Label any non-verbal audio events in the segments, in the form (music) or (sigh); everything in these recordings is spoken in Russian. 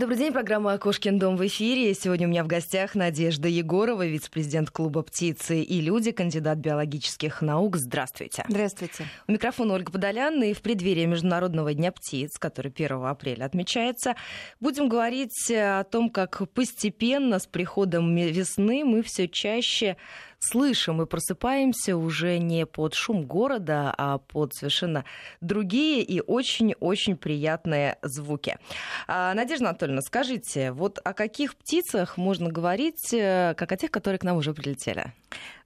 Добрый день, программа «Кошкин дом» в эфире. Сегодня у меня в гостях Надежда Егорова, вице-президент клуба «Птицы и люди», кандидат биологических наук. Здравствуйте. Здравствуйте. У микрофона Ольга Подолян. И в преддверии Международного дня птиц, который 1 апреля отмечается, будем говорить о том, как постепенно с приходом весны мы все чаще слышим и просыпаемся уже не под шум города, а под совершенно другие и очень-очень приятные звуки. А, Надежда Анатольевна, скажите, вот о каких птицах можно говорить, э, как о тех, которые к нам уже прилетели?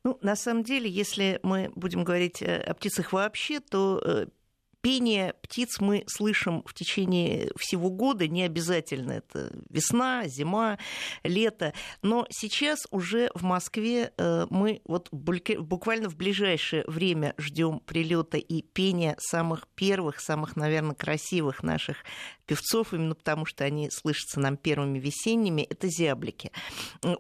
Ну, на самом деле, если мы будем говорить э, о птицах вообще, то э, Пение птиц мы слышим в течение всего года, не обязательно это весна, зима, лето. Но сейчас уже в Москве э, мы вот буквально в ближайшее время ждем прилета и пения самых первых, самых, наверное, красивых наших певцов, именно потому что они слышатся нам первыми весенними, это зяблики.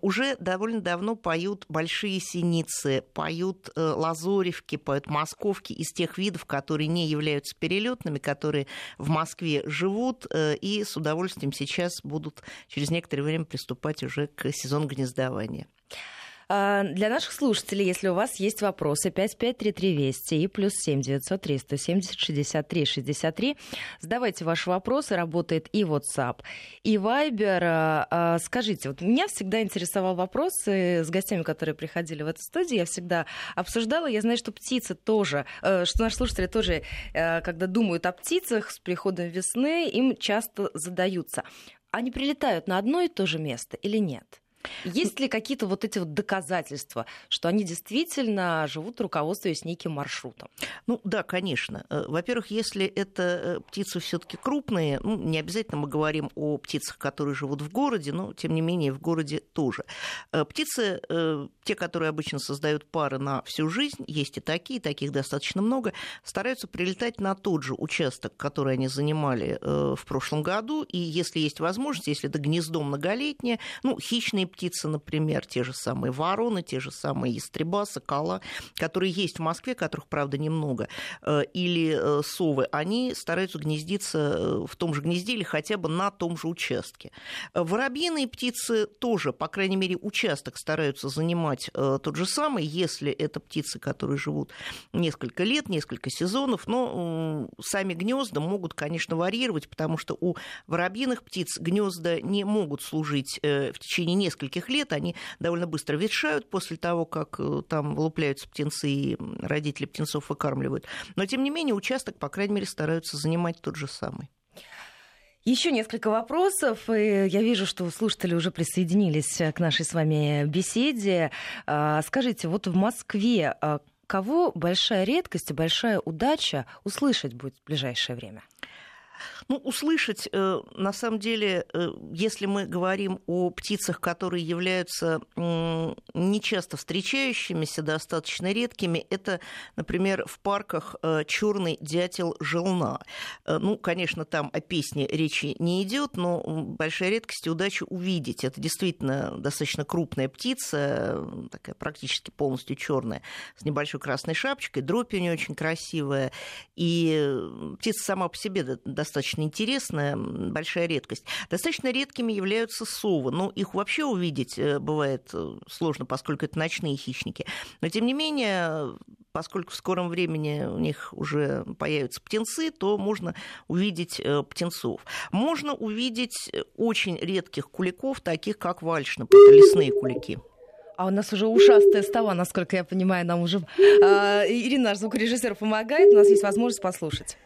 Уже довольно давно поют большие синицы, поют э, лазоревки, поют московки из тех видов, которые не являются перелетными, которые в Москве живут э, и с удовольствием сейчас будут через некоторое время приступать уже к сезону гнездования. А, для наших слушателей, если у вас есть вопросы, 553320 и плюс 7 903 170 63 63, задавайте ваши вопросы, работает и WhatsApp, и Viber. А, а, скажите, вот меня всегда интересовал вопрос с гостями, которые приходили в эту студию, я всегда обсуждала, я знаю, что птицы тоже, э, что наши слушатели тоже, э, когда думают о птицах с приходом весны, им часто задаются. Они прилетают на одно и то же место или нет? Есть ли какие-то вот эти вот доказательства, что они действительно живут руководствуясь неким маршрутом? Ну да, конечно. Э, во-первых, если это э, птицы все-таки крупные, ну, не обязательно мы говорим о птицах, которые живут в городе, но тем не менее в городе тоже. Э, птицы, те, которые обычно создают пары на всю жизнь, есть и такие, таких достаточно много, стараются прилетать на тот же участок, который они занимали в прошлом году, и если есть возможность, если это гнездо многолетнее, ну, хищные птицы, например, те же самые вороны, те же самые ястреба, сокола, которые есть в Москве, которых, правда, немного, э, или э, совы, они стараются гнездиться э, в том же гнезде или хотя бы на том же участке. Воробьиные птицы тоже, по крайней мере, участок стараются занимать тот же самый, если это птицы, которые живут несколько лет, несколько сезонов, но сами гнезда могут, конечно, варьировать, потому что у воробьиных птиц гнезда не могут служить в течение нескольких нескольких лет они довольно быстро ветшают после того, как э, там вылупляются птенцы и родители птенцов выкармливают. Но, тем не менее, участок, по крайней мере, стараются занимать тот же самый. Еще несколько вопросов. И я вижу, что слушатели уже присоединились к нашей с вами беседе. А, скажите, вот в Москве а, кого большая редкость и большая удача услышать будет в ближайшее время? Ну, услышать, э, на самом деле, э, если мы говорим о птицах, которые являются нечасто встречающимися, достаточно редкими, это, например, в парках э, черный дятел желна. Ну, конечно, там о песне речи не идет, но большая редкость и удача увидеть. Это действительно достаточно крупная птица, такая практически полностью черная, с небольшой красной шапочкой, дробь у нее очень красивая. И птица сама по себе достаточно достаточно интересная, большая редкость. Достаточно редкими являются совы, но их вообще увидеть э, бывает э, сложно, поскольку это ночные хищники. Но, тем не менее, поскольку в скором времени у них уже появятся птенцы, то можно увидеть э, птенцов. Можно увидеть очень редких куликов, таких как вальшнап, это лесные кулики. А у нас уже ушастая става, насколько я понимаю, нам уже... А, Ирина, наш звукорежиссер, помогает, у нас есть возможность послушать.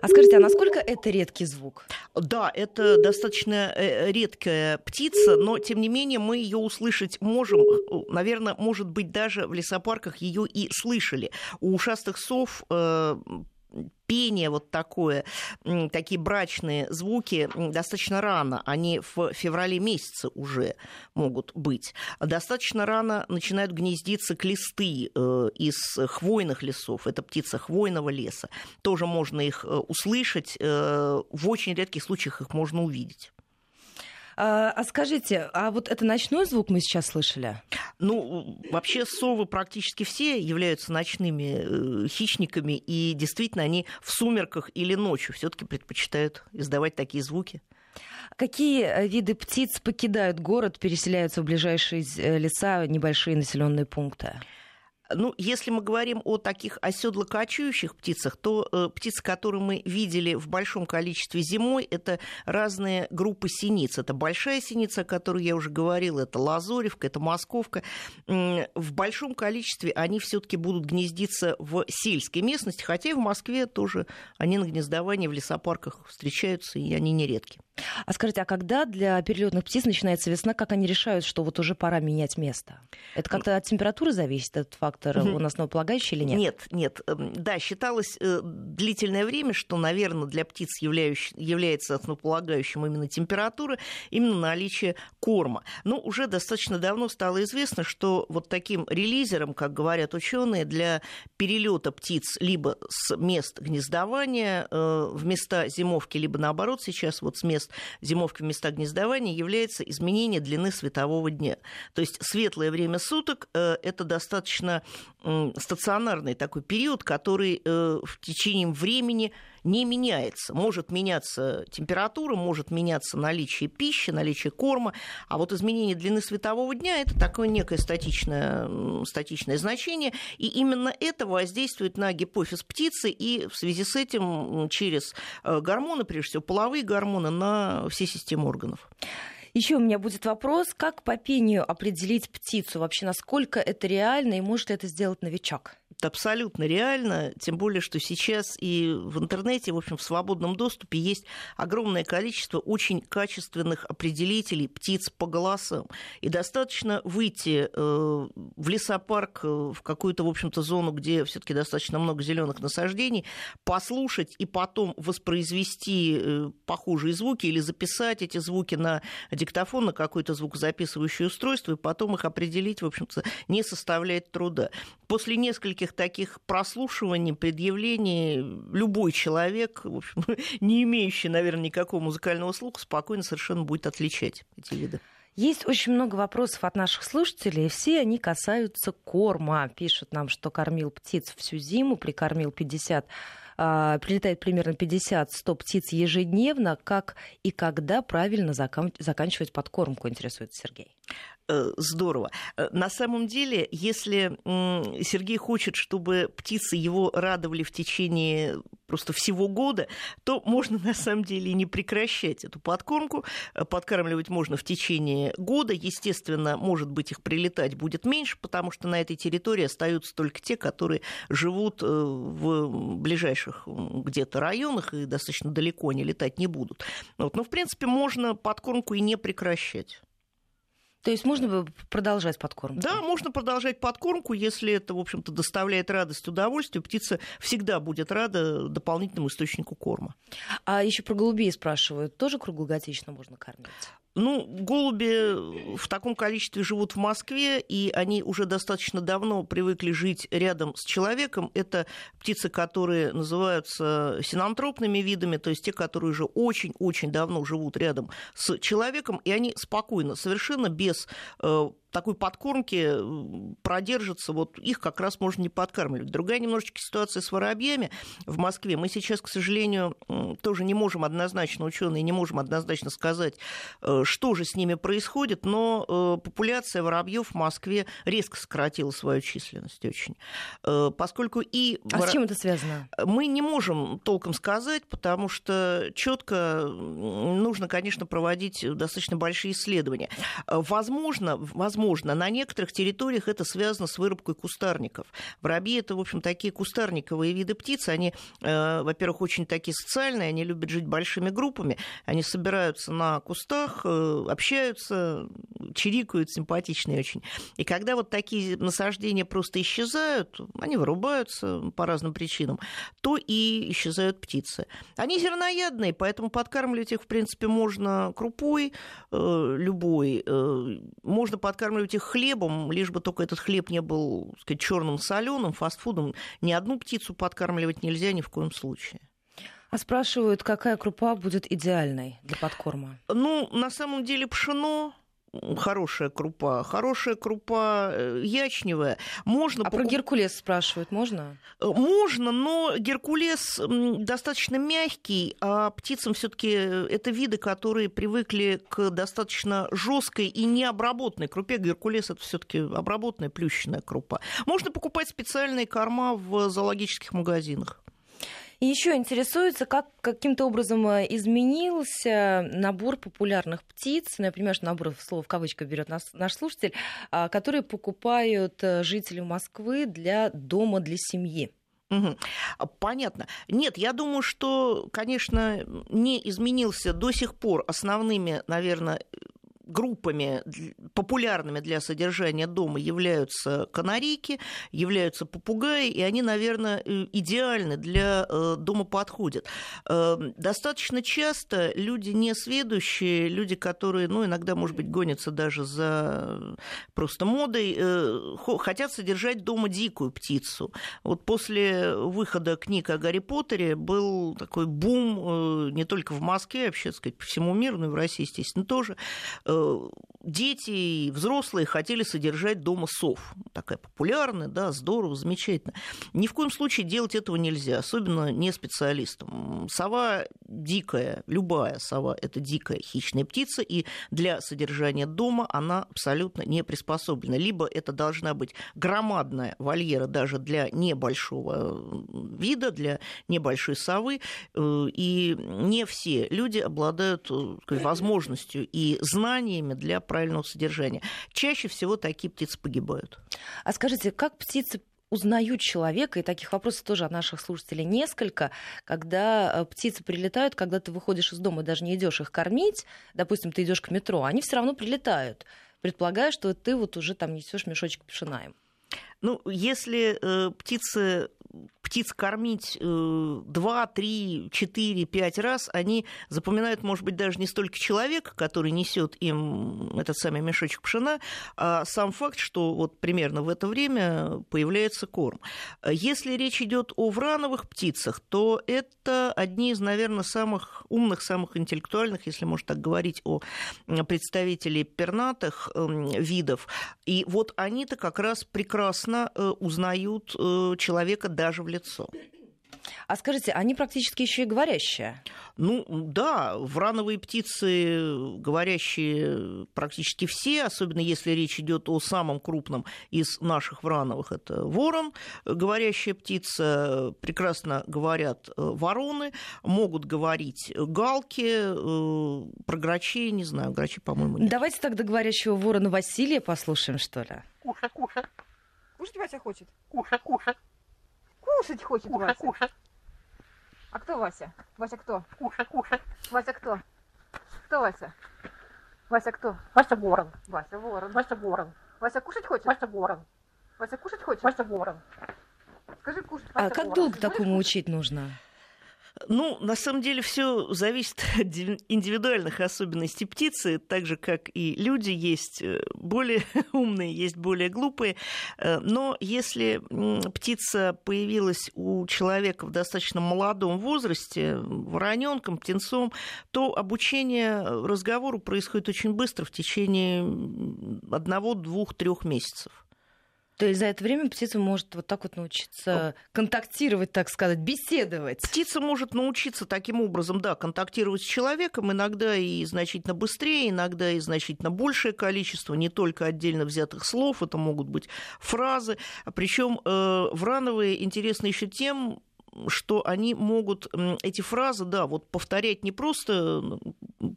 А скажите, а насколько это редкий звук? Да, это достаточно э, редкая птица, но тем не менее мы ее услышать можем. Наверное, может быть, даже в лесопарках ее и слышали. У ушастых сов э, пение вот такое, такие брачные звуки достаточно рано, они в феврале месяце уже могут быть. Достаточно рано начинают гнездиться клесты э, из хвойных лесов, это птица хвойного леса. Тоже можно их э, услышать, э, в очень редких случаях их можно увидеть. А, а скажите, а вот это ночной звук мы сейчас слышали? Ну, вообще совы практически все являются ночными э, хищниками, и действительно они в сумерках или ночью все-таки предпочитают издавать такие звуки. Какие э, виды птиц покидают город, переселяются в ближайшие э, леса, небольшие населенные пункты? Ну, если мы говорим о таких оседлокочующих птицах, то э, птицы, которые мы видели в большом количестве зимой, это разные группы синиц. Это большая синица, о которой я уже говорила, это лазоревка, это московка. В большом количестве они все-таки будут гнездиться в сельской местности, хотя и в Москве тоже они на гнездовании в лесопарках встречаются, и они нередки. А скажите, а когда для перелетных птиц начинается весна, как они решают, что вот уже пора менять место? Это как-то от температуры зависит, этот фактор у нас основополагающий или нет? Нет, нет. Эм, да, считалось э, длительное время, что, наверное, для птиц является основополагающим именно температура, именно наличие корма. Но уже достаточно давно стало известно, что вот таким релизером, как говорят ученые, для перелета птиц либо с мест гнездования э, в места зимовки, либо наоборот сейчас вот с мест мест зимовки в места гнездования является изменение длины светового дня. То есть светлое время суток э, – это достаточно стационарный такой период, который э, в течение времени не меняется. Может меняться температура, может меняться наличие пищи, наличие корма, а вот изменение длины светового дня – это такое некое статичное, статичное значение, и именно это воздействует на гипофиз птицы, и в связи с этим через э, гормоны, прежде всего половые гормоны, на все системы органов. Еще у меня будет вопрос, как по пению определить птицу? Вообще, насколько это реально и может ли это сделать новичок? Абсолютно реально, тем более, что сейчас и в интернете, в общем, в свободном доступе есть огромное количество очень качественных определителей птиц по голосам. И достаточно выйти э, в лесопарк, э, в какую-то, в общем-то, зону, где все таки достаточно много зеленых насаждений, послушать и потом воспроизвести э, похожие звуки или записать эти звуки на диктофон, на какое-то звукозаписывающее устройство, и потом их определить, в общем-то, не составляет труда. После нескольких всех таких прослушиваний, предъявлений любой человек, в общем, (laughs) не имеющий, наверное, никакого музыкального слуха, спокойно совершенно будет отличать эти виды. Есть очень много вопросов от наших слушателей, и все они касаются корма. Пишут нам, что кормил птиц всю зиму, прикормил 50 а, прилетает примерно 50-100 птиц ежедневно. Как и когда правильно заканчивать подкормку, интересует Сергей. Э, здорово. Э, на самом деле, если Сергей хочет, чтобы птицы его радовали в течение просто всего года, то можно (laughs) на самом деле не прекращать эту подкормку. Э, подкармливать можно в течение года. Естественно, может быть, их прилетать будет меньше, потому что на этой территории остаются только те, которые живут в ближайших где-то районах и достаточно далеко они летать не будут. Вот. Но, в принципе, можно подкормку и не прекращать. То есть можно продолжать подкормку? Да, можно продолжать подкормку, если это, в общем-то, доставляет радость, удовольствие. Птица всегда будет рада дополнительному источнику корма. А еще про голубей спрашивают. Тоже круглогодично можно кормить? Ну, голуби в таком количестве живут в Москве, и они уже достаточно давно привыкли жить рядом с человеком. Это птицы, которые называются синантропными видами, то есть те, которые уже очень-очень давно живут рядом с человеком, и они спокойно, совершенно без э, такой подкормки продержатся, вот их как раз можно не подкармливать. Другая немножечко ситуация с воробьями в Москве. Мы сейчас, к сожалению, тоже не можем однозначно, ученые не можем однозначно сказать, э, что же с ними происходит, но э, популяция воробьев в Москве резко сократила свою численность очень. Э, поскольку и... А с чем это связано? Мы не можем толком сказать, потому что четко нужно, конечно, проводить достаточно большие исследования. Возможно, возможно возможно. На некоторых территориях это связано с вырубкой кустарников. Воробьи – это, в общем, такие кустарниковые виды птиц. Они, э, во-первых, очень такие социальные, они любят жить большими группами. Они собираются на кустах, э, общаются, чирикают, симпатичные очень. И когда вот такие насаждения просто исчезают, они вырубаются по разным причинам, то и исчезают птицы. Они зерноядные, поэтому подкармливать их, в принципе, можно крупой э, любой, э, можно подкармливать подкармливать их хлебом, лишь бы только этот хлеб не был, черным соленым, фастфудом. Ни одну птицу подкармливать нельзя ни в коем случае. А спрашивают, какая крупа будет идеальной для подкорма? Ну, на самом деле пшено, хорошая крупа, хорошая крупа э, ячневая. Можно а покуп... про Геркулес спрашивают, можно? Э, можно, но Геркулес достаточно мягкий, а птицам все-таки это виды, которые привыкли к достаточно жесткой и необработанной крупе. Геркулес это все-таки обработанная плющенная крупа. Можно покупать специальные корма в зоологических магазинах. И еще интересуется, как каким-то образом э, изменился набор популярных птиц, ну, я понимаю, что набор слово в кавычках берет наш, наш слушатель, а, которые покупают э, жители Москвы для дома для семьи. Угу. Понятно. Нет, я думаю, что, конечно, не изменился до сих пор основными, наверное, группами популярными для содержания дома являются канарейки, являются попугаи, и они, наверное, э, идеальны для э, дома подходят. Э, достаточно часто люди несведущие, люди, которые, ну, иногда, может быть, гонятся даже за просто модой, хотят содержать дома дикую птицу. Вот после выхода книг о Гарри Поттере был такой бум не только в Москве, вообще, так сказать, по всему миру, но и в России, естественно, тоже дети и взрослые хотели содержать дома сов. Такая популярная, да, здорово, замечательно. Ни в коем случае делать этого нельзя, особенно не специалистам. Сова дикая, любая сова – это дикая хищная птица, и для содержания дома она абсолютно не приспособлена. Либо это должна быть громадная вольера даже для небольшого вида, для небольшой совы, э, и не все люди обладают э, возможностью и знаниями для правильного содержания. Чаще всего такие птицы погибают. А скажите, как птицы узнают человека, и таких вопросов тоже от наших слушателей несколько, когда э, птицы прилетают, когда ты выходишь из дома, даже не идешь их кормить, допустим, ты идешь к метро, они все равно прилетают, предполагая, что ты вот уже там несешь мешочек пшена им. Ну, если э, птицы птиц кормить 2, 3, 4, 5 раз, они запоминают, может быть, даже не столько человека, который несет им этот самый мешочек пшена, а сам факт, что вот примерно в это время появляется корм. Если речь идет о врановых птицах, то это одни из, наверное, самых умных, самых интеллектуальных, если можно так говорить, о представителей пернатых эм, видов. И вот они-то как раз прекрасно э, узнают э, человека даже в лицо. А скажите, они практически еще и говорящие? Ну да, врановые птицы говорящие практически все, особенно если речь идет о самом крупном из наших врановых, это ворон, говорящая птица, прекрасно говорят э, вороны, могут говорить галки, э, про грачей, не знаю, грачи, по-моему, нет. Давайте тогда говорящего ворона Василия послушаем, что ли. Куша, куша. Кушать Вася хочет? Куша, куша. Кушать хочет куша, Вася. Куша. А кто Вася? Вася кто? Куша, куша. Вася кто? Кто Вася? Вася кто? Вася ворон. Вася ворон. Вася ворон. Вася кушать хочет? Вася ворон. Вася кушать хочет? Вася ворон. Скажи кушать. А Вася как ворон. долго такому учить нужно? Ну, на самом деле, все зависит (laughs) от индивидуальных особенностей птицы, так же, как и люди, есть э, более (laughs) умные, есть более глупые. Э, но если птица появилась у человека в достаточно молодом возрасте, вороненком, птенцом, то обучение разговору происходит очень быстро, в течение одного, двух, трех месяцев. То есть за это время птица может вот так вот научиться контактировать, так сказать, беседовать. Птица может научиться таким образом, да, контактировать с человеком, иногда и значительно быстрее, иногда и значительно большее количество, не только отдельно взятых слов, это могут быть фразы. Причем э, врановые интересны еще тем, что они могут эти фразы, да, вот повторять не просто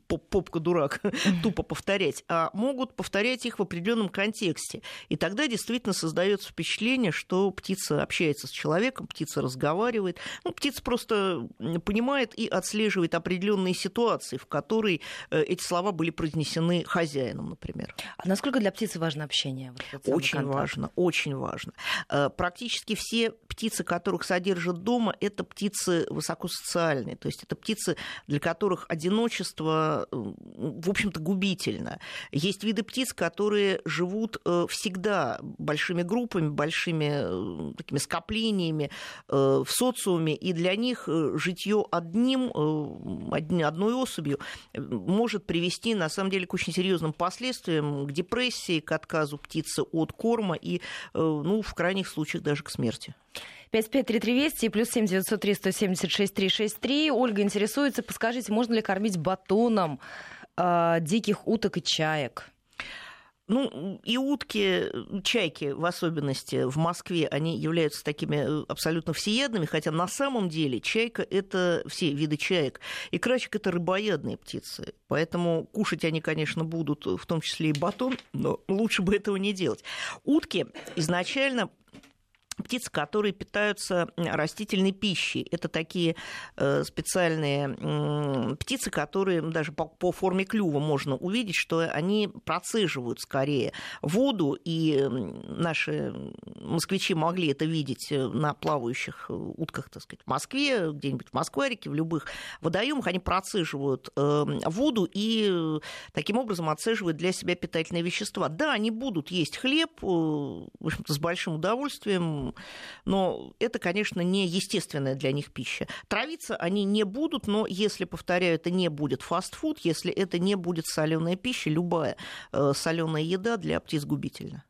попка дурак, тупо повторять, а могут повторять их в определенном контексте. И тогда действительно создается впечатление, что птица общается с человеком, птица разговаривает. Ну, птица просто понимает и отслеживает определенные ситуации, в которые э, эти слова были произнесены хозяином, например. А насколько для птицы важно общение? Вот очень контакт? важно, очень важно. Э, практически все птицы, которых содержат дома, это птицы высокосоциальные, то есть это птицы, для которых одиночество в общем-то, губительно. Есть виды птиц, которые живут всегда большими группами, большими такими скоплениями в социуме, и для них житье одним, одной особью может привести, на самом деле, к очень серьезным последствиям, к депрессии, к отказу птицы от корма и, ну, в крайних случаях даже к смерти. 553320 и плюс 7 903 176 363. Ольга интересуется, подскажите, можно ли кормить батоном э, диких уток и чаек? Ну, и утки, чайки в особенности в Москве, они являются такими э, абсолютно всеядными, хотя на самом деле чайка – это все виды чаек. И крачек – это рыбоядные птицы. Поэтому кушать они, конечно, будут, в том числе и батон, но лучше бы этого не делать. Утки изначально птицы, которые питаются растительной пищей. Это такие э, специальные птицы, которые даже по, форме клюва можно увидеть, что они процеживают скорее воду, и наши москвичи могли это видеть э, на плавающих э, утках, так сказать, в Москве, где-нибудь в Москварике, в любых водоемах, они процеживают воду и таким образом отцеживают для себя питательные вещества. Да, они будут есть хлеб, в общем-то, с большим удовольствием, но это, конечно, не естественная для них пища. Травиться они не будут, но если, повторяю, это не будет фастфуд, если это не будет соленая пища, любая э, соленая еда для птиц губительна.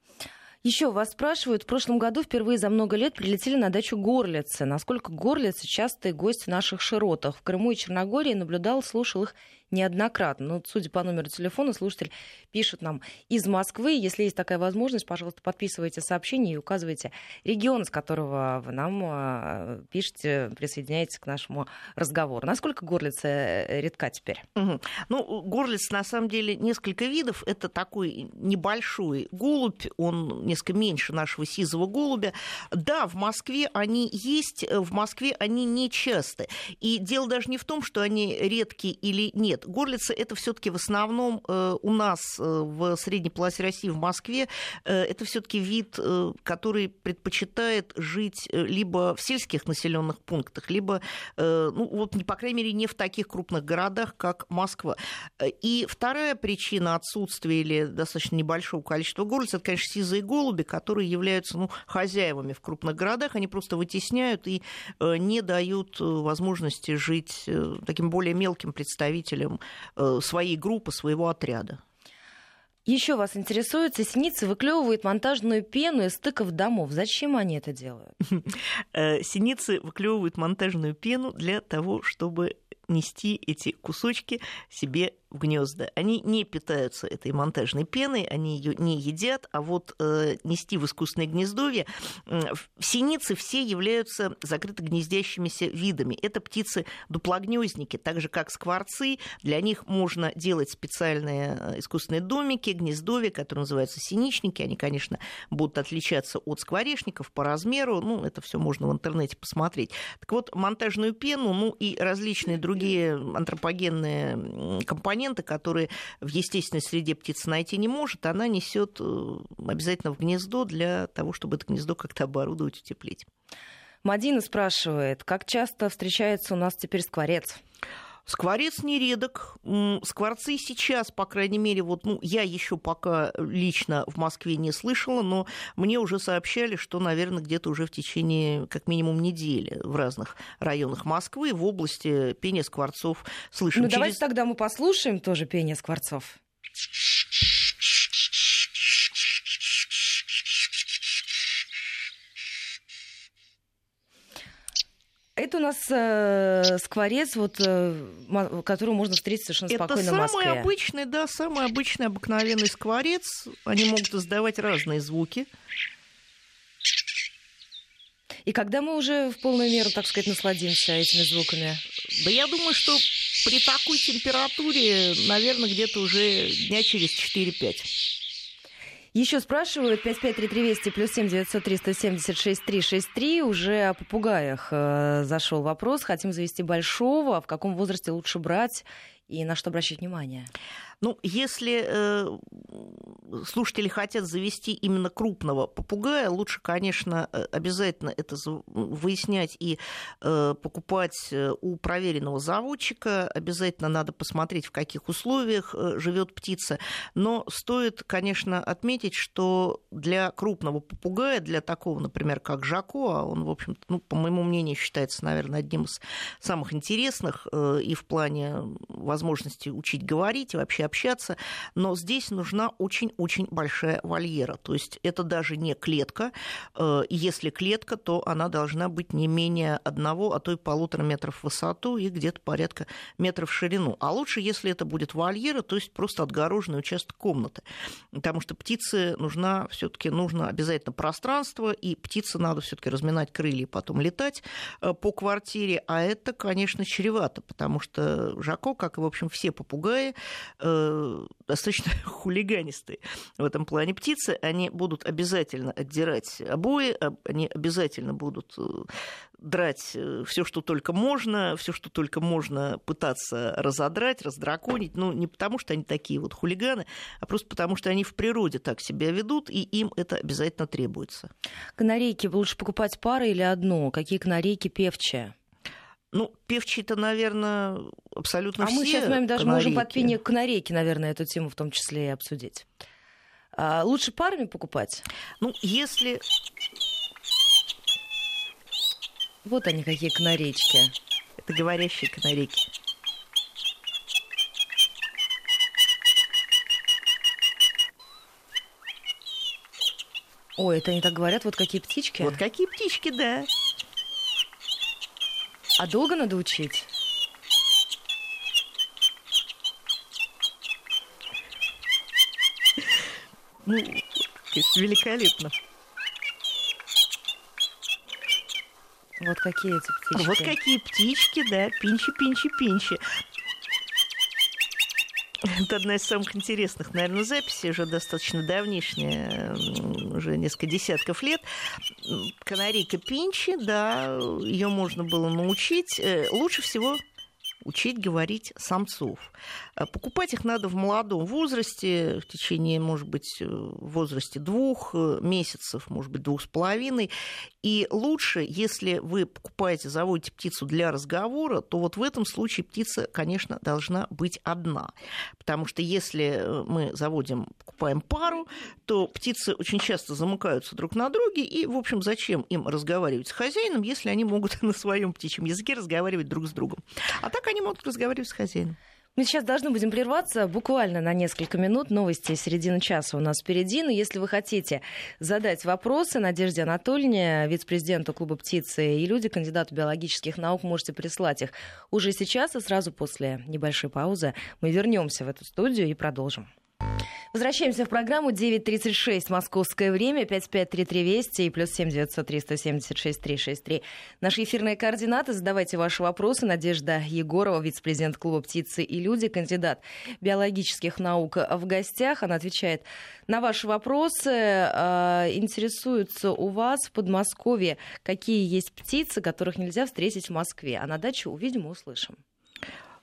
Еще вас спрашивают, в прошлом году впервые за много лет прилетели на дачу горлицы. Насколько горлицы частые гости в наших широтах? В Крыму и Черногории наблюдал, слушал их неоднократно. Но, судя по номеру телефона, слушатель пишет нам из Москвы. Если есть такая возможность, пожалуйста, подписывайте сообщение и указывайте регион, с которого вы нам а, пишете, присоединяйтесь к нашему разговору. Насколько горлица э, редка теперь? Угу. Ну, горлиц на самом деле несколько видов. Это такой небольшой голубь, он несколько меньше нашего сизого голубя. Да, в Москве они есть, в Москве они не часто. И дело даже не в том, что они редкие или нет. Горлица это все-таки в основном э, у нас э, в средней полосе России, в Москве, э, это все-таки вид, который предпочитает жить либо в сельских населенных пунктах, либо, ну, вот, по крайней мере, не в таких крупных городах, как Москва. И вторая причина отсутствия или достаточно небольшого количества горлиц, это, конечно, сизые голуби, которые являются ну, хозяевами в крупных городах, они просто вытесняют и не дают возможности жить таким более мелким представителям представителем э, своей группы, своего отряда. Еще вас интересует, синицы выклевывают монтажную пену из стыков домов. Зачем они это делают? (laughs) Э, синицы выклевывают монтажную пену для того, чтобы нести эти кусочки себе в гнезда. Они не питаются этой монтажной пеной, они ее не едят, а вот э, нести в искусственное гнездовье э, синицы все являются закрыто гнездящимися видами. Это птицы-дуплогнездники, так же как скворцы. Для них можно делать специальные э, искусственные домики, гнездовья, которые называются синичники. Они, конечно, будут отличаться от скворечников по размеру. Ну, это все можно в интернете посмотреть. Так вот, монтажную пену, ну и различные другие антропогенные компоненты компоненты, которые в естественной среде птица найти не может, она несет э, обязательно в гнездо для того, чтобы это гнездо как-то оборудовать, утеплить. Мадина спрашивает, как часто встречается у нас теперь скворец? Скворец нередок. Скворцы сейчас, по крайней мере, вот, ну, я еще пока лично в Москве не слышала, но мне уже сообщали, что, наверное, где-то уже в течение как минимум недели в разных районах Москвы в области пения скворцов слышим. Ну, Через... давайте тогда мы послушаем тоже пение скворцов. Это у нас э, скворец, вот, э, которого можно встретить совершенно это спокойно в Москве. Это самый обычный, да, самый обычный обыкновенный скворец. Они могут издавать разные звуки. И когда мы уже в полную меру, так сказать, насладимся этими звуками? Да я думаю, что при такой температуре, наверное, где-то уже дня через 4-5. Еще спрашивают 553320 плюс 7 903 176 363. Уже о попугаях э, зашел вопрос. Хотим завести большого. В каком возрасте лучше брать и на что обращать внимание? Ну, если э, слушатели хотят завести именно крупного попугая, лучше, конечно, э, обязательно это выяснять и э, покупать э, у проверенного заводчика. Обязательно надо посмотреть, в каких условиях э, живет птица. Но стоит, конечно, отметить, что для крупного попугая, для такого, например, как Жако, а он, в общем ну, по моему мнению, считается, наверное, одним из самых интересных э, и в плане возможности учить говорить и вообще общаться, но здесь нужна очень-очень большая вольера. То есть это даже не клетка. Э, если клетка, то она должна быть не менее одного, а то и полутора метров в высоту и где-то порядка метров в ширину. А лучше, если это будет вольера, то есть просто отгороженный участок комнаты. Потому что птице нужна все-таки нужно обязательно пространство, и птице надо все-таки разминать крылья и потом летать э, по квартире. А это, конечно, чревато, потому что Жако, как и, в общем, все попугаи, Э, достаточно (laughs) хулиганистые в этом плане птицы. Они будут обязательно отдирать обои, они обязательно будут э, драть э, все, что только можно, все, что только можно пытаться разодрать, раздраконить. Ну, не потому, что они такие вот хулиганы, а просто потому, что они в природе так себя ведут, и им это обязательно требуется. Канарейки лучше покупать пары или одну? Какие канарейки певчие? Ну, певчие-то, наверное, абсолютно а все. А мы сейчас с вами даже канарейки. можем под пение канарейки, наверное, эту тему в том числе и обсудить. А лучше парами покупать? Ну, если... Вот они какие канарейки. Это говорящие канарейки. Ой, это они так говорят, вот какие птички? Вот какие птички, да. А долго надо учить? Ну, великолепно. Вот какие эти птички. Вот какие птички, да, пинчи, пинчи, пинчи. Это одна из самых интересных, наверное, записей, уже достаточно давнишняя, уже несколько десятков лет. Канарейка Пинчи, да, ее можно было научить. Э, лучше всего учить говорить самцов. А покупать их надо в молодом возрасте, в течение, может быть, э, в возрасте двух э, месяцев, может быть, двух с половиной. И лучше, если вы покупаете, заводите птицу для разговора, то вот в этом случае птица, конечно, должна быть одна. Потому что если э, мы заводим, покупаем пару, то птицы очень часто замыкаются друг на друге, и, в общем, зачем им разговаривать с хозяином, если они могут (laughs) на своем птичьем языке разговаривать друг с другом. А так они могут разговаривать с хозяином. Мы сейчас должны будем прерваться буквально на несколько минут. Новости середины часа у нас впереди. Но если вы хотите задать вопросы Надежде Анатольевне, вице-президенту клуба «Птицы и люди», кандидату биологических наук, можете прислать их уже сейчас и сразу после небольшой паузы мы вернемся в эту студию и продолжим. Возвращаемся в программу 9.36 московское время, 5533 Вести и плюс 7 903 176 363. Наши эфирные координаты. Задавайте ваши вопросы. Надежда Егорова, вице-президент клуба «Птицы и люди», кандидат биологических наук в гостях. Она отвечает на ваши вопросы. А, интересуются у вас в Подмосковье, какие есть птицы, которых нельзя встретить в Москве. А на дачу увидим и услышим.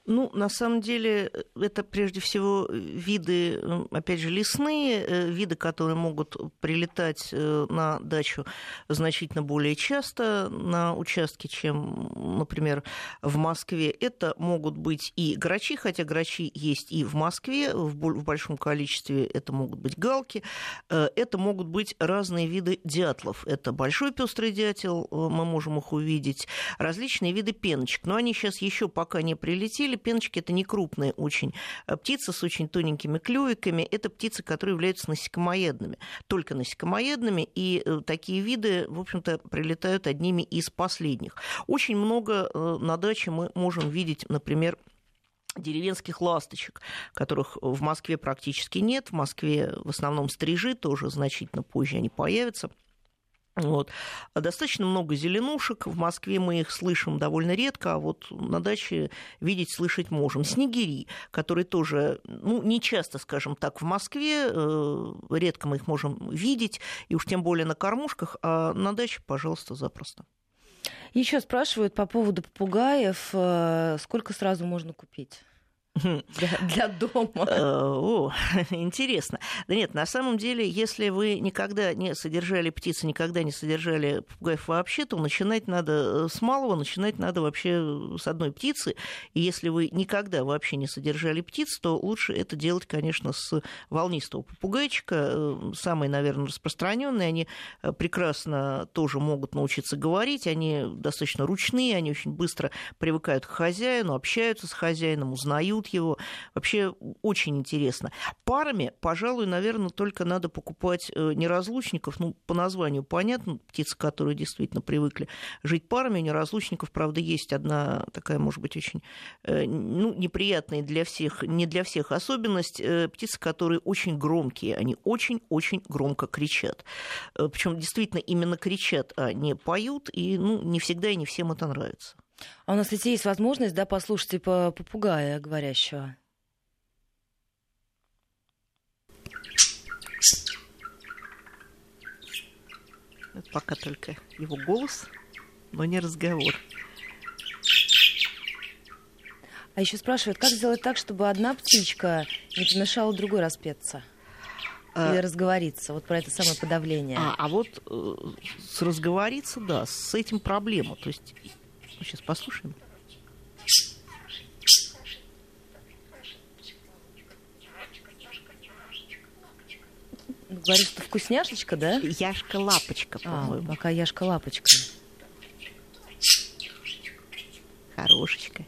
Ну, на самом деле, это прежде всего виды, опять же, лесные, э, виды, которые могут прилетать э, на дачу значительно более часто на участке, чем, например, в Москве. Это могут быть и грачи, хотя грачи есть и в Москве в большом количестве. Это могут быть галки. Э, это могут быть разные виды дятлов. Это большой пестрый дятел, мы можем их увидеть, различные виды пеночек. Но они сейчас еще пока не прилетели, деле пеночки это не крупные очень э, птицы с очень тоненькими клювиками. Это птицы, которые являются насекомоедными, только насекомоедными, и э, такие виды, в общем-то, прилетают одними из последних. Очень много э, на даче мы можем видеть, например, деревенских ласточек, которых в Москве практически нет. В Москве в основном стрижи, тоже значительно позже они появятся. Вот. Достаточно много зеленушек. В Москве мы их слышим довольно редко, а вот на даче видеть, слышать можем. Снегири, которые тоже, ну, не часто, скажем так, в Москве, э, редко мы их можем видеть, и уж тем более на кормушках, а на даче, пожалуйста, запросто. Еще спрашивают по поводу попугаев, э, сколько сразу можно купить? (laughs) Для, для дома. Э, о, (laughs) интересно. Да нет, на самом деле, если вы никогда не содержали птиц, никогда не содержали попугаев вообще, то начинать надо э, с малого, начинать надо вообще с одной птицы. И если вы никогда вообще не содержали птиц, то лучше это делать, конечно, с волнистого попугайчика. Э, самые, наверное, распространенные. Они прекрасно тоже могут научиться говорить. Они достаточно ручные, они очень быстро привыкают к хозяину, общаются с хозяином, узнают ведут его. Вообще очень интересно. Парами, пожалуй, наверное, только надо покупать э, неразлучников. Ну, по названию понятно, птицы, которые действительно привыкли жить парами. Неразлучников, правда, есть одна такая, может быть, очень э, ну, неприятная для всех, не для всех особенность. Э, птицы, которые очень громкие, они очень-очень громко кричат. Причем действительно именно кричат, а не поют, и ну, не всегда и не всем это нравится. А у нас, кстати, есть возможность, да, послушать типа попугая говорящего. Это пока только его голос, но не разговор. А еще спрашивают, как сделать так, чтобы одна птичка не помешала другой распеться? Или а, разговориться, вот про это самое подавление. А, а вот э, с разговориться, да, с этим проблема. То есть ну, сейчас послушаем. Говорит, что вкусняшечка, да? Яшка-лапочка, а, по-моему. А, пока яшка-лапочка. Хорошечка.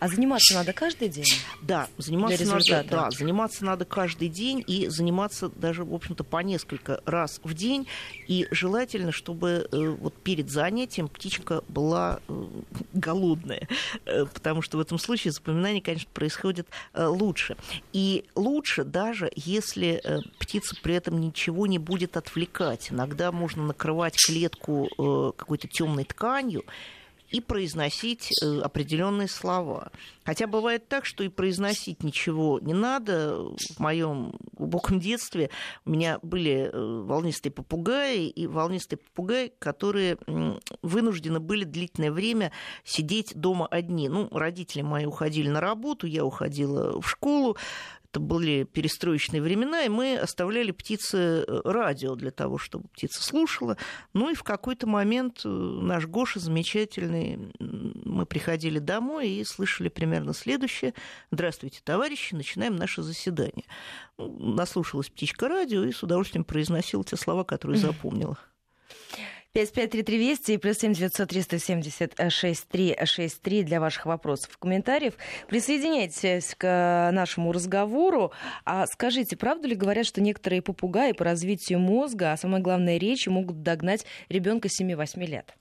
А заниматься надо каждый день? Да, заниматься надо, да, заниматься надо каждый день и заниматься даже, в общем-то, по несколько раз в день. И желательно, чтобы э, вот перед занятием птичка была э, голодная, э, потому что в этом случае запоминание, конечно, происходит лучше. И лучше даже, если птица при этом ничего не будет отвлекать. Иногда можно накрывать клетку какой-то темной тканью, и произносить э, определенные слова. Хотя бывает так, что и произносить ничего не надо. В моем глубоком детстве у меня были э, волнистые попугаи и волнистые попугаи, которые вынуждены были длительное время сидеть дома одни. Ну, родители мои уходили на работу, я уходила в школу это были перестроечные времена, и мы оставляли птице э, радио для того, чтобы птица слушала. Ну и в какой-то момент э, наш Гоша замечательный, мы приходили домой и слышали примерно следующее. Здравствуйте, товарищи, начинаем наше заседание. Ну, наслушалась птичка радио и с удовольствием произносила те слова, которые (laughs) запомнила. 553320 и плюс 7 903 170 6363 для ваших вопросов и комментариев. Присоединяйтесь к нашему разговору. А скажите, правда ли говорят, что некоторые попугаи по развитию мозга, а самое главное речи, могут догнать ребенка 7-8 лет?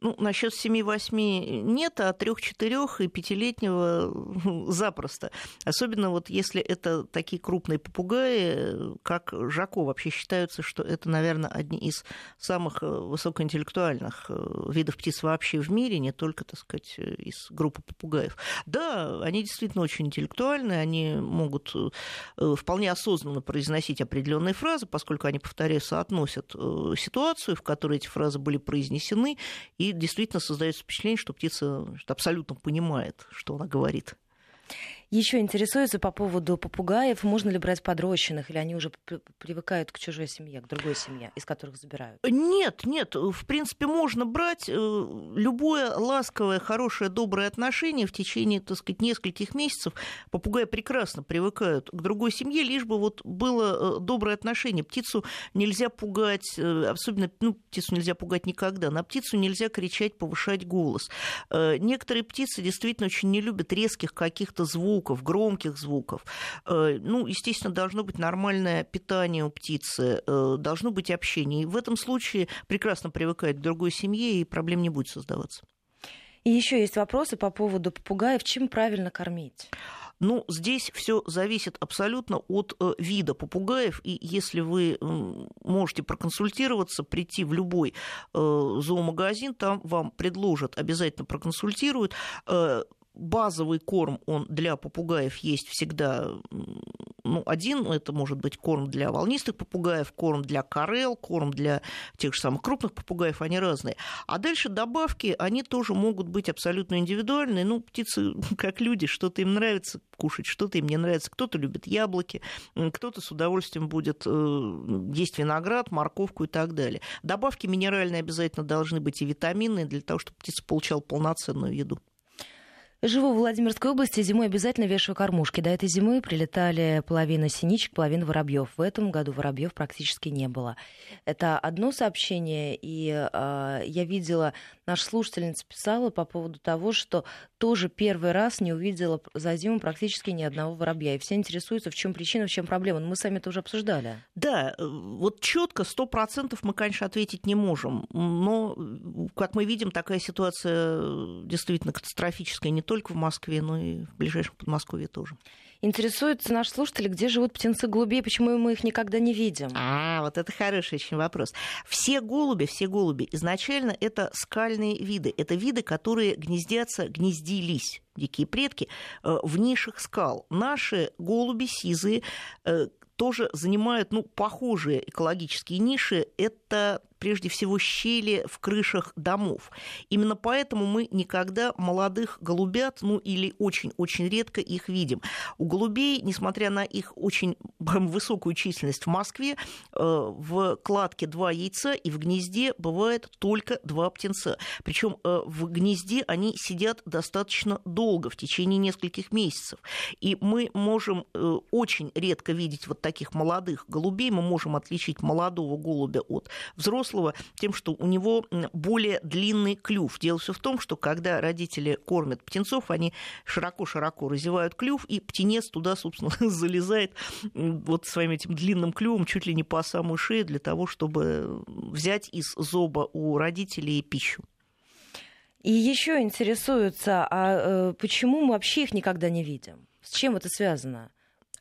Ну, насчет 7-8 нет, а 3-4 и 5-летнего (laughs) запросто. Особенно вот если это такие крупные попугаи, как Жако. Вообще считаются, что это, наверное, одни из самых э, высокоинтеллектуальных э, видов птиц вообще в мире, не только, так сказать, из группы попугаев. Да, они действительно очень интеллектуальные, они могут э, вполне осознанно произносить определенные фразы, поскольку они, повторяю, соотносят ситуацию, в которой эти фразы были произнесены, и и действительно создается впечатление, что птица абсолютно понимает, что она говорит. Еще интересуется по поводу попугаев. Можно ли брать подрощенных, или они уже привыкают к чужой семье, к другой семье, из которых забирают? Нет, нет. В принципе, можно брать э, любое ласковое, хорошее, доброе отношение в течение, так сказать, нескольких месяцев. Попугаи прекрасно привыкают к другой семье, лишь бы вот было э, доброе отношение. Птицу нельзя пугать, э, особенно, ну, птицу нельзя пугать никогда. На птицу нельзя кричать, повышать голос. Некоторые птицы действительно очень не любят резких каких-то звуков, звуков, громких звуков. Э, ну, естественно, должно быть нормальное питание у птицы, э, должно быть общение. И в этом случае прекрасно привыкает к другой семье, и проблем не будет создаваться. И еще есть вопросы по поводу попугаев. Чем правильно кормить? Ну, здесь все зависит абсолютно от э, вида попугаев, и если вы можете проконсультироваться, прийти в любой зоомагазин, там вам предложат, обязательно проконсультируют базовый корм, он для попугаев есть всегда ну, один, это может быть корм для волнистых попугаев, корм для карел, корм для тех же самых крупных попугаев, они разные. А дальше добавки, они тоже могут быть абсолютно индивидуальные. Ну, птицы, (laughs) как люди, что-то им нравится кушать, что-то им не нравится. Кто-то любит яблоки, кто-то с удовольствием будет э, есть виноград, морковку и так далее. Добавки минеральные обязательно должны быть и витаминные для того, чтобы птица получала полноценную еду. Живу в Владимирской области, зимой обязательно вешаю кормушки. До этой зимы прилетали половина синичек, половина воробьев. В этом году воробьев практически не было. Это одно сообщение, и э, я видела, наша слушательница писала по поводу того, что тоже первый раз не увидела за зиму практически ни одного воробья. И все интересуются, в чем причина, в чем проблема. Но мы сами это уже обсуждали. Да, э, вот четко, сто процентов мы, конечно, ответить не можем. Но, как мы видим, такая ситуация действительно катастрофическая не только в Москве, но и в ближайшем Подмосковье тоже. Интересуются наши слушатели, где живут птенцы голубей, почему мы их никогда не видим? А, вот это хороший очень вопрос. Все голуби, все голуби изначально это скальные виды. Это виды, которые гнездятся, гнездились дикие предки э, в нишах скал. Наши голуби сизые э, тоже занимают ну, похожие экологические ниши. Это прежде всего щели в крышах домов. Именно поэтому мы никогда молодых голубят, ну или очень-очень редко их видим. У голубей, несмотря на их очень (laughs) высокую численность в Москве, э, в кладке два яйца и в гнезде бывает только два птенца. Причем э, в гнезде они сидят достаточно долго, в течение нескольких месяцев. И мы можем э, очень редко видеть вот таких молодых голубей, мы можем отличить молодого голубя от взрослого взрослого тем, что у него более длинный клюв. Дело все в том, что когда родители кормят птенцов, они широко-широко разевают клюв, и птенец туда, собственно, (laughs) залезает вот своим этим длинным клювом чуть ли не по самую шею для того, чтобы взять из зоба у родителей пищу. И еще интересуются, а э, почему мы вообще их никогда не видим? С чем это связано?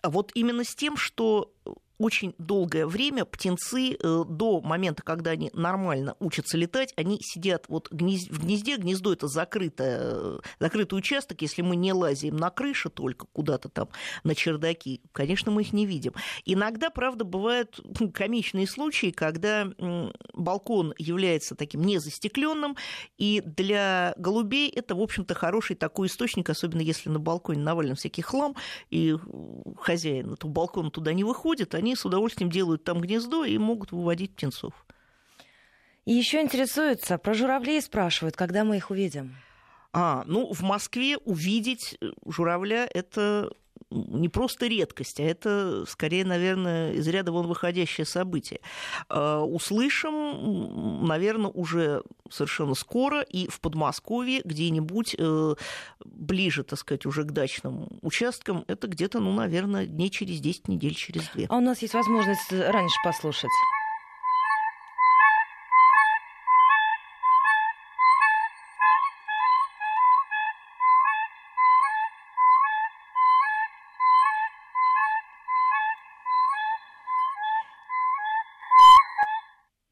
А вот именно с тем, что очень долгое время птенцы э, до момента, когда они нормально учатся летать, они сидят вот в гнезде. Гнездо это закрытое, э, закрытый участок. Если мы не лазим на крыше только куда-то там на чердаки, конечно, мы их не видим. Иногда, правда, бывают комичные случаи, когда балкон является таким незастекленным, и для голубей это, в общем-то, хороший такой источник, особенно если на балконе навален всякий хлам, и хозяин этого балкона туда не выходит, они они с удовольствием делают там гнездо и могут выводить птенцов. И еще интересуются, про журавлей спрашивают, когда мы их увидим. А, ну, в Москве увидеть э, журавля – это не просто редкость, а это скорее, наверное, из ряда вон выходящее событие. А, услышим, наверное, уже совершенно скоро и в Подмосковье, где-нибудь э, ближе, так сказать, уже к дачным участкам. Это где-то, ну, наверное, дней через 10 недель, через 2. А у нас есть возможность раньше послушать.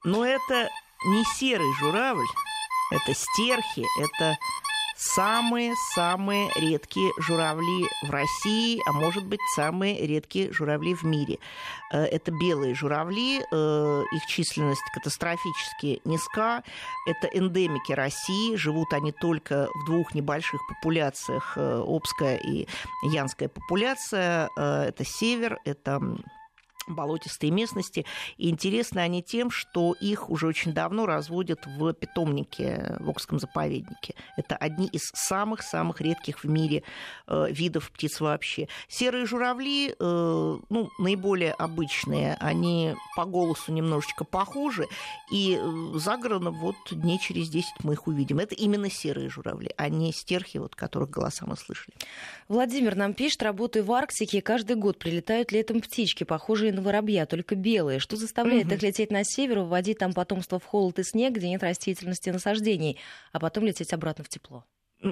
Но это не серый журавль, это стерхи, это самые-самые редкие журавли в России, а может быть, самые редкие журавли в мире. Э, это белые журавли, э, их численность катастрофически низка. Это эндемики России, живут они только в двух небольших популяциях, э, Обская и Янская популяция. Это север, это болотистые местности. И интересны они тем, что их уже очень давно разводят в питомнике в Окском заповеднике. Это одни из самых-самых редких в мире э, видов птиц вообще. Серые журавли, э, ну, наиболее обычные, они по голосу немножечко похожи, и э, загородно вот дней через 10 мы их увидим. Это именно серые журавли, а не стерхи, вот которых голоса мы слышали. Владимир нам пишет, работаю в Арктике, каждый год прилетают летом птички, похожие на воробья, только белые. Что заставляет угу. их лететь на север, выводить там потомство в холод и снег, где нет растительности и насаждений, а потом лететь обратно в тепло?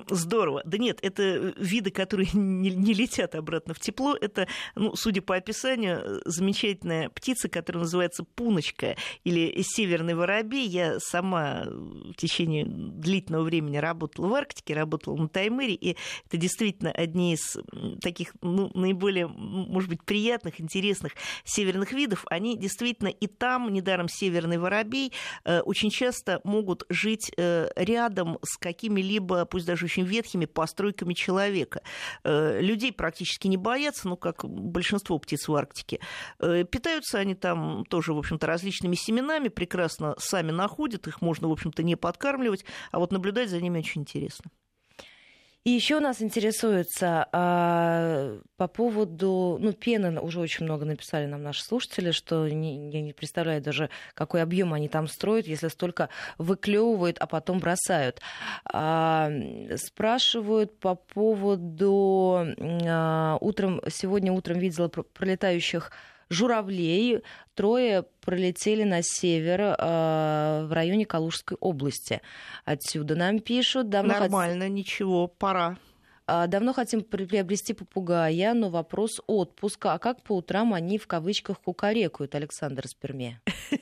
Здорово. Да нет, это э, виды, которые (laughs) не, не летят обратно в тепло. Это, ну, судя по описанию, э, замечательная птица, которая называется пуночка или северный воробей. Я сама в течение длительного времени работала в Арктике, работала на Таймыре, и это действительно одни из таких ну, наиболее, может быть, приятных, интересных северных видов. Они действительно и там, недаром северный воробей, э, очень часто могут жить рядом с какими-либо, пусть даже даже очень ветхими постройками человека. Э, людей практически не боятся, ну, как большинство птиц в Арктике. Э, питаются они там тоже, в общем-то, различными семенами, прекрасно сами находят, их можно, в общем-то, не подкармливать, а вот наблюдать за ними очень интересно. И еще нас интересуется а, по поводу, ну, пены уже очень много написали нам наши слушатели, что не, я не представляю даже, какой объем они там строят, если столько выклевывают, а потом бросают. А, спрашивают по поводу, а, утром, сегодня утром видела пролетающих журавлей. Трое пролетели на север э, в районе Калужской области. Отсюда нам пишут. Давно Нормально, хот... ничего, пора. А, давно хотим приобрести попугая, но вопрос отпуска. А как по утрам они в кавычках кукарекают, Александр Сперме? (laughs)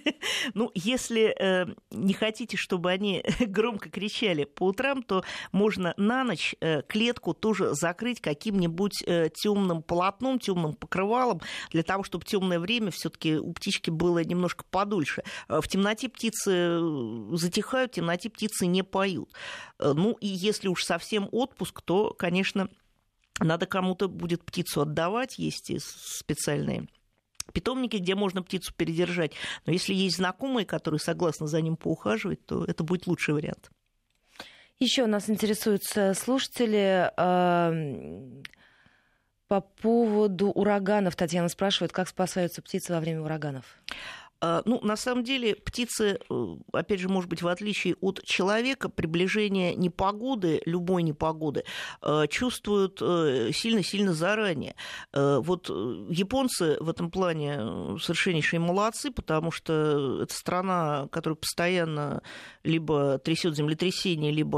Ну, если э, не хотите, чтобы они (laughs) громко кричали по утрам, то можно на ночь э, клетку тоже закрыть каким-нибудь э, темным полотном, темным покрывалом, для того, чтобы темное время все-таки у птички было немножко подольше. В темноте птицы затихают, в темноте птицы не поют. Ну, и если уж совсем отпуск, то, конечно, конечно, надо кому-то будет птицу отдавать, есть специальные питомники, где можно птицу передержать. Но если есть знакомые, которые согласны за ним поухаживать, то это будет лучший вариант. Еще нас интересуют слушатели э, по поводу ураганов. Татьяна спрашивает, как спасаются птицы во время ураганов. А, ну, на самом деле, птицы, э, опять же, может быть, в отличие от человека, приближение непогоды, любой непогоды, э, чувствуют э, сильно-сильно заранее. Вот японцы в этом плане совершеннейшие молодцы, потому что это страна, которая постоянно либо трясет землетрясение, либо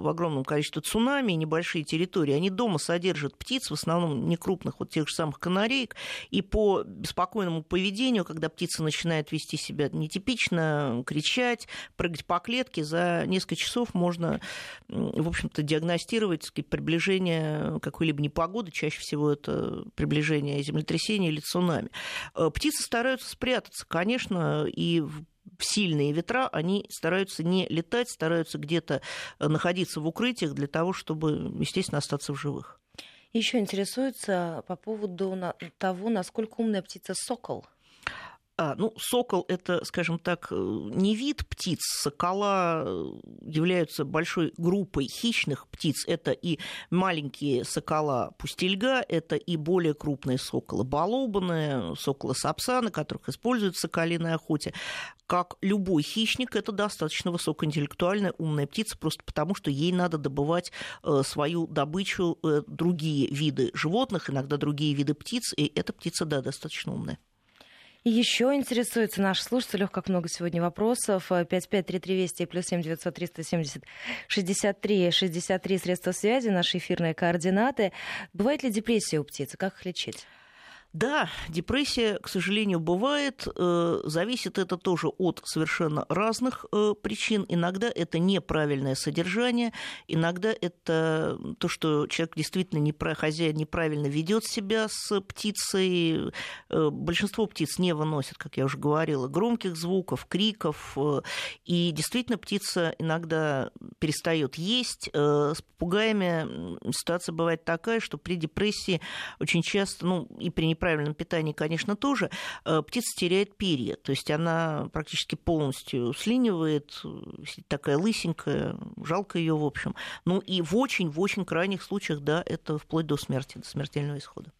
в огромном количестве цунами, небольшие территории. Они дома содержат птиц, в основном не крупных, вот тех же самых канареек, и по беспокойному поведению, когда птица начинает начинает вести себя нетипично, кричать, прыгать по клетке, за несколько часов можно, в общем-то, диагностировать приближение какой-либо непогоды, чаще всего это приближение землетрясения или цунами. Э, птицы стараются спрятаться, конечно, и в сильные ветра, они стараются не летать, стараются где-то находиться в укрытиях для того, чтобы, естественно, остаться в живых. Еще интересуется по поводу того, насколько умная птица сокол. А, ну, сокол – это, скажем так, э, не вид птиц. Сокола э, являются большой группой хищных птиц. Это и маленькие сокола пустельга, это и более крупные соколы балобаны, соколы сапсаны, которых используют в соколиной охоте. Как любой хищник, это достаточно высокоинтеллектуальная умная птица, просто потому что ей надо добывать э, свою добычу другие виды животных, иногда другие виды птиц, и эта птица, да, достаточно умная. Еще интересуется наш слушатель, как много сегодня вопросов. 553320 плюс 7 900 370 63 63 средства связи, наши эфирные координаты. Бывает ли депрессия у птицы? Как их лечить? Да, депрессия, к сожалению, бывает. Э, зависит это тоже от совершенно разных э, причин. Иногда это неправильное содержание, иногда это то, что человек действительно не хозяин неправильно ведет себя с птицей. Э, большинство птиц не выносят, как я уже говорила, громких звуков, криков. И действительно птица иногда перестает есть. С попугаями ситуация бывает такая, что при депрессии очень часто, ну и при неправильном питании, конечно, тоже, э, птица теряет перья. То есть она практически полностью слинивает, такая лысенькая, жалко ее, в общем. Ну и в очень-в очень крайних случаях, да, это вплоть до смерти, до смертельного исхода.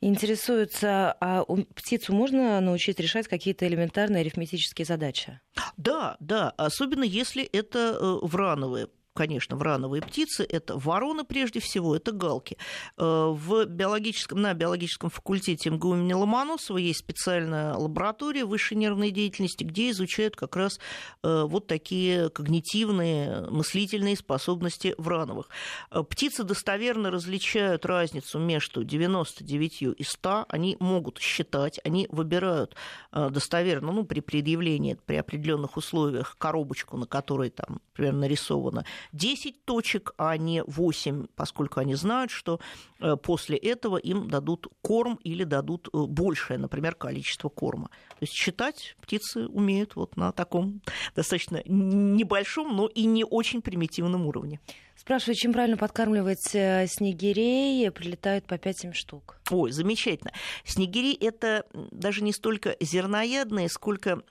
Интересуется, а птицу можно научить решать какие-то элементарные арифметические задачи? Да, да, особенно если это э, врановые конечно, врановые птицы. Это вороны, прежде всего, это галки. Э, в биологическом, на биологическом факультете МГУ имени Ломоносова есть специальная лаборатория высшей нервной деятельности, где изучают как раз э, вот такие когнитивные, мыслительные способности врановых. Э, птицы достоверно различают разницу между 99 и 100. Они могут считать, они выбирают достоверно, ну, при предъявлении, при определенных условиях, коробочку, на которой там, например, нарисовано 10 точек, а не 8, поскольку они знают, что э, после этого им дадут корм или дадут э, большее, например, количество корма. То есть считать птицы умеют вот на таком (laughs) достаточно небольшом, но и не очень примитивном уровне. Спрашиваю, чем правильно подкармливать э, снегирей? Прилетают по 5-7 штук. Ой, замечательно. Снегири – это даже не столько зерноядные, сколько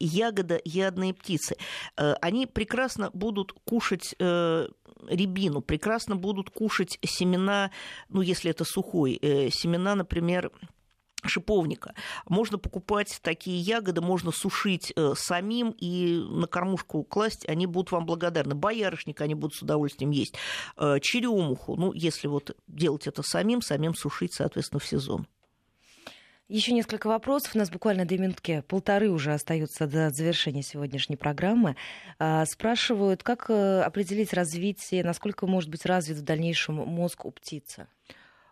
ягодоядные птицы. Э, они прекрасно будут кушать э, рябину, прекрасно будут кушать семена, ну, если это сухой, семена, например, шиповника. Можно покупать такие ягоды, можно сушить э, самим и на кормушку класть, они будут вам благодарны. Боярышник они будут с удовольствием есть. Э, черемуху, ну, если вот делать это самим, самим сушить, соответственно, в сезон. Еще несколько вопросов. У нас буквально две минутки, полторы уже остаются до завершения сегодняшней программы. А, спрашивают, как э, определить развитие, насколько может быть развит в дальнейшем мозг у птицы?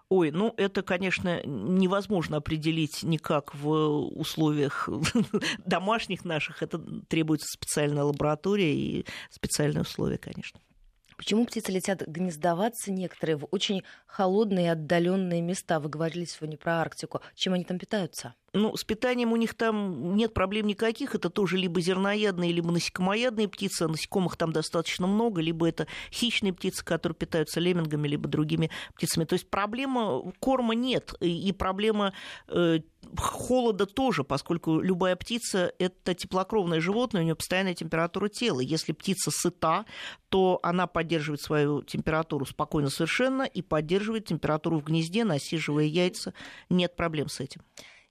Ой, ну это, конечно, невозможно определить никак в условиях (laughs) домашних наших. Это требуется специальная лаборатория и специальные условия, конечно. Почему птицы летят гнездоваться некоторые в очень холодные отдаленные места? Вы говорили сегодня про Арктику. Чем они там питаются? Ну, с питанием у них там нет проблем никаких. Это тоже либо зерноядные, либо насекомоядные птицы. Насекомых там достаточно много. Либо это хищные птицы, которые питаются леммингами, либо другими птицами. То есть проблема корма нет. И проблема э, холода тоже, поскольку любая птица – это теплокровное животное, у нее постоянная температура тела. Если птица сыта, то она поддерживает свою температуру спокойно совершенно и поддерживает температуру в гнезде, насиживая яйца. Нет проблем с этим.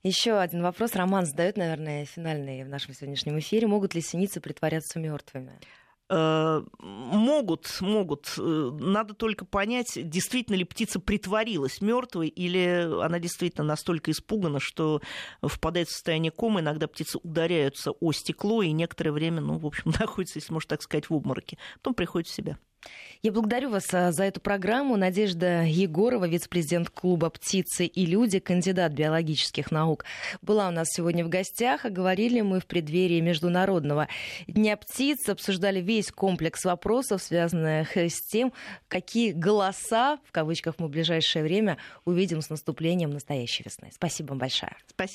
Еще один вопрос. Роман задает, наверное, финальный в нашем сегодняшнем эфире. Могут ли синицы притворяться мертвыми? Э, могут, могут. Э, надо только понять, действительно ли птица притворилась мертвой, или она действительно настолько испугана, что впадает в состояние комы. Иногда птицы ударяются о стекло и некоторое время, ну, в общем, (laughs) находятся, если можно так сказать, в обмороке. Потом приходят в себя. Я благодарю вас а, за эту программу. Надежда Егорова, вице-президент клуба «Птицы и люди», кандидат биологических наук, была у нас сегодня в гостях. А говорили мы в преддверии Международного дня птиц, обсуждали весь комплекс вопросов, связанных с тем, какие голоса, в кавычках, мы в ближайшее время увидим с наступлением настоящей весны. Спасибо большое. Спасибо.